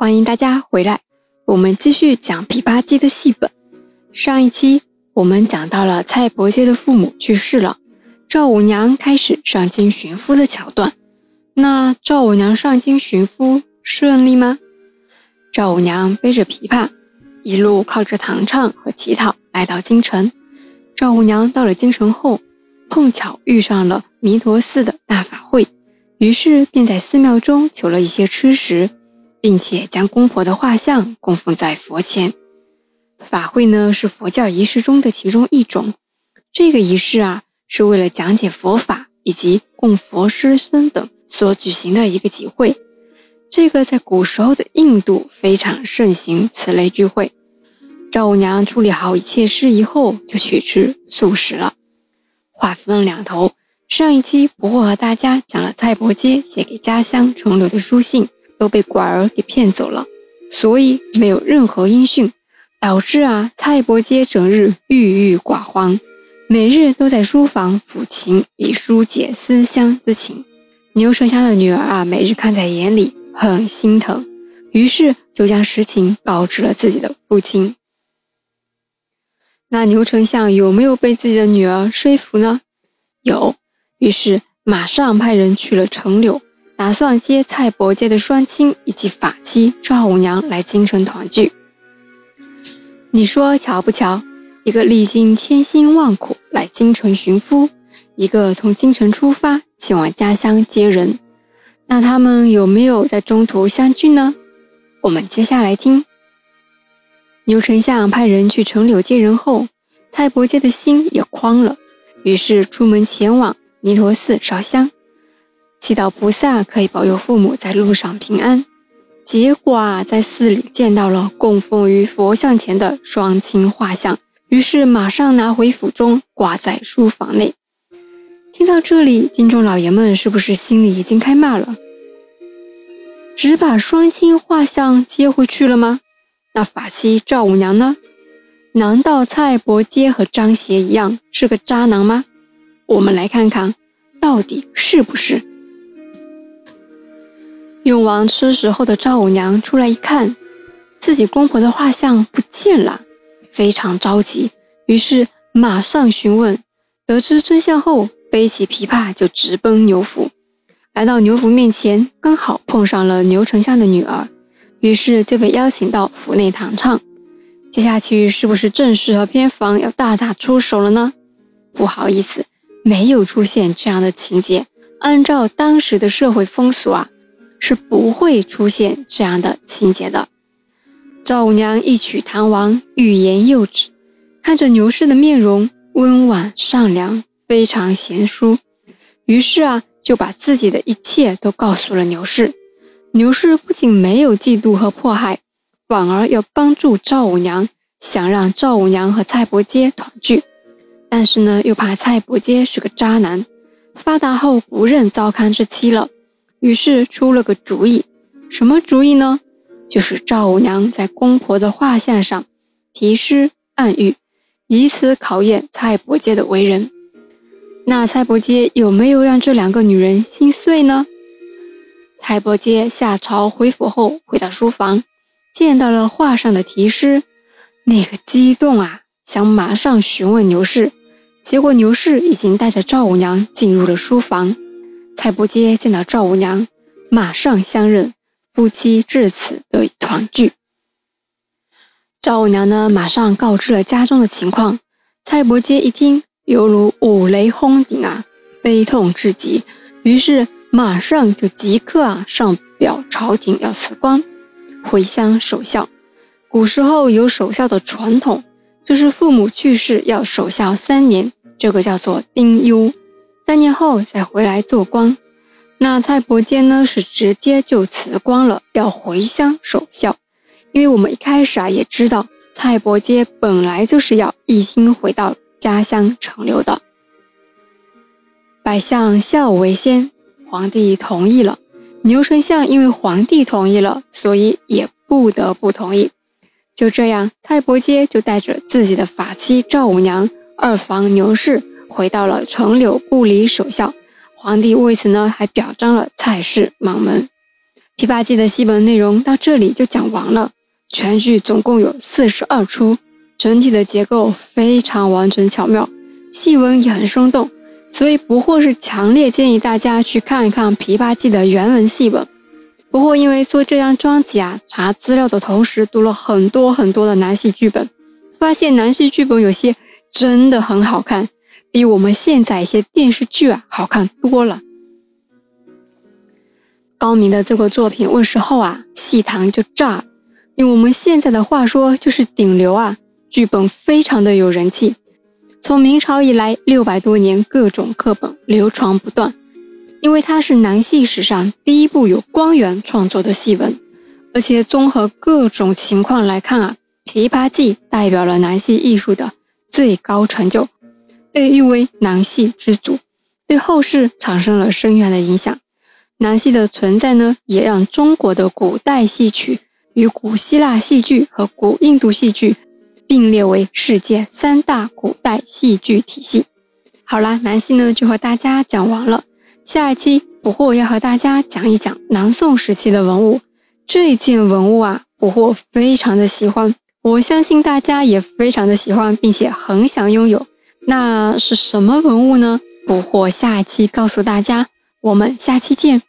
欢迎大家回来，我们继续讲《琵琶记》的戏本。上一期我们讲到了蔡伯喈的父母去世了，赵五娘开始上京寻夫的桥段。那赵五娘上京寻夫顺利吗？赵五娘背着琵琶，一路靠着弹唱和乞讨来到京城。赵五娘到了京城后，碰巧遇上了弥陀寺的大法会，于是便在寺庙中求了一些吃食。并且将公婆的画像供奉在佛前。法会呢是佛教仪式中的其中一种。这个仪式啊是为了讲解佛法以及供佛师僧等所举行的一个集会。这个在古时候的印度非常盛行此类聚会。赵五娘处理好一切事宜后，就去吃素食了。话分两头，上一期不过和大家讲了蔡伯喈写给家乡重留的书信。都被拐儿给骗走了，所以没有任何音讯，导致啊蔡伯喈整日郁郁寡欢，每日都在书房抚琴以疏解思乡之情。牛丞相的女儿啊，每日看在眼里，很心疼，于是就将实情告知了自己的父亲。那牛丞相有没有被自己的女儿说服呢？有，于是马上派人去了城柳。打算接蔡伯喈的双亲以及法妻赵五娘来京城团聚。你说巧不巧？一个历经千辛万苦来京城寻夫，一个从京城出发前往家乡接人。那他们有没有在中途相聚呢？我们接下来听。牛丞相派人去城柳接人后，蔡伯喈的心也慌了，于是出门前往弥陀寺烧香。祈祷菩萨可以保佑父母在路上平安。结果啊，在寺里见到了供奉于佛像前的双亲画像，于是马上拿回府中挂在书房内。听到这里，听众老爷们是不是心里已经开骂了？只把双亲画像接回去了吗？那法西赵五娘呢？难道蔡伯喈和张协一样是个渣男吗？我们来看看，到底是不是？用完吃食后的赵五娘出来一看，自己公婆的画像不见了，非常着急，于是马上询问。得知真相后，背起琵琶就直奔牛府。来到牛府面前，刚好碰上了牛丞相的女儿，于是就被邀请到府内弹唱。接下去是不是正式和偏房要大打出手了呢？不好意思，没有出现这样的情节。按照当时的社会风俗啊。是不会出现这样的情节的。赵五娘一曲弹完，欲言又止，看着牛氏的面容温婉善良，非常贤淑，于是啊，就把自己的一切都告诉了牛氏。牛氏不仅没有嫉妒和迫害，反而要帮助赵五娘，想让赵五娘和蔡伯喈团聚。但是呢，又怕蔡伯喈是个渣男，发达后不认糟糠之妻了。于是出了个主意，什么主意呢？就是赵五娘在公婆的画像上题诗暗喻，以此考验蔡伯喈的为人。那蔡伯喈有没有让这两个女人心碎呢？蔡伯喈下朝回府后，回到书房，见到了画上的题诗，那个激动啊，想马上询问牛氏，结果牛氏已经带着赵五娘进入了书房。蔡伯喈见到赵五娘，马上相认，夫妻至此得以团聚。赵五娘呢，马上告知了家中的情况。蔡伯喈一听，犹如五雷轰顶啊，悲痛至极，于是马上就即刻啊上表朝廷要辞官，回乡守孝。古时候有守孝的传统，就是父母去世要守孝三年，这个叫做丁忧。三年后再回来做官，那蔡伯喈呢是直接就辞官了，要回乡守孝。因为我们一开始啊也知道，蔡伯喈本来就是要一心回到家乡承留的。百相孝为先，皇帝同意了。牛丞相因为皇帝同意了，所以也不得不同意。就这样，蔡伯喈就带着自己的法妻赵五娘、二房牛氏。回到了城柳故里守孝，皇帝为此呢还表彰了蔡氏满门。琵琶记的戏本内容到这里就讲完了。全剧总共有四十二出，整体的结构非常完整巧妙，戏文也很生动，所以不惑是强烈建议大家去看一看《琵琶记》的原文戏本。不惑因为做这张专辑啊，查资料的同时读了很多很多的男戏剧本，发现男戏剧本有些真的很好看，比我们现在一些电视剧啊好看多了。高明的这个作品问世后啊，戏坛就炸了。用我们现在的话说，就是顶流啊！剧本非常的有人气，从明朝以来六百多年，各种课本流传不断。因为它是南戏史上第一部有官员创作的戏文，而且综合各种情况来看啊，《琵琶记》代表了南戏艺术的最高成就，被誉为南戏之祖，对后世产生了深远的影响。南戏的存在呢，也让中国的古代戏曲与古希腊戏剧和古印度戏剧并列为世界三大古代戏剧体系。好啦，南戏呢就和大家讲完了。下一期捕获要和大家讲一讲南宋时期的文物。这件文物啊，捕获非常的喜欢，我相信大家也非常的喜欢，并且很想拥有。那是什么文物呢？捕获下期告诉大家。我们下期见。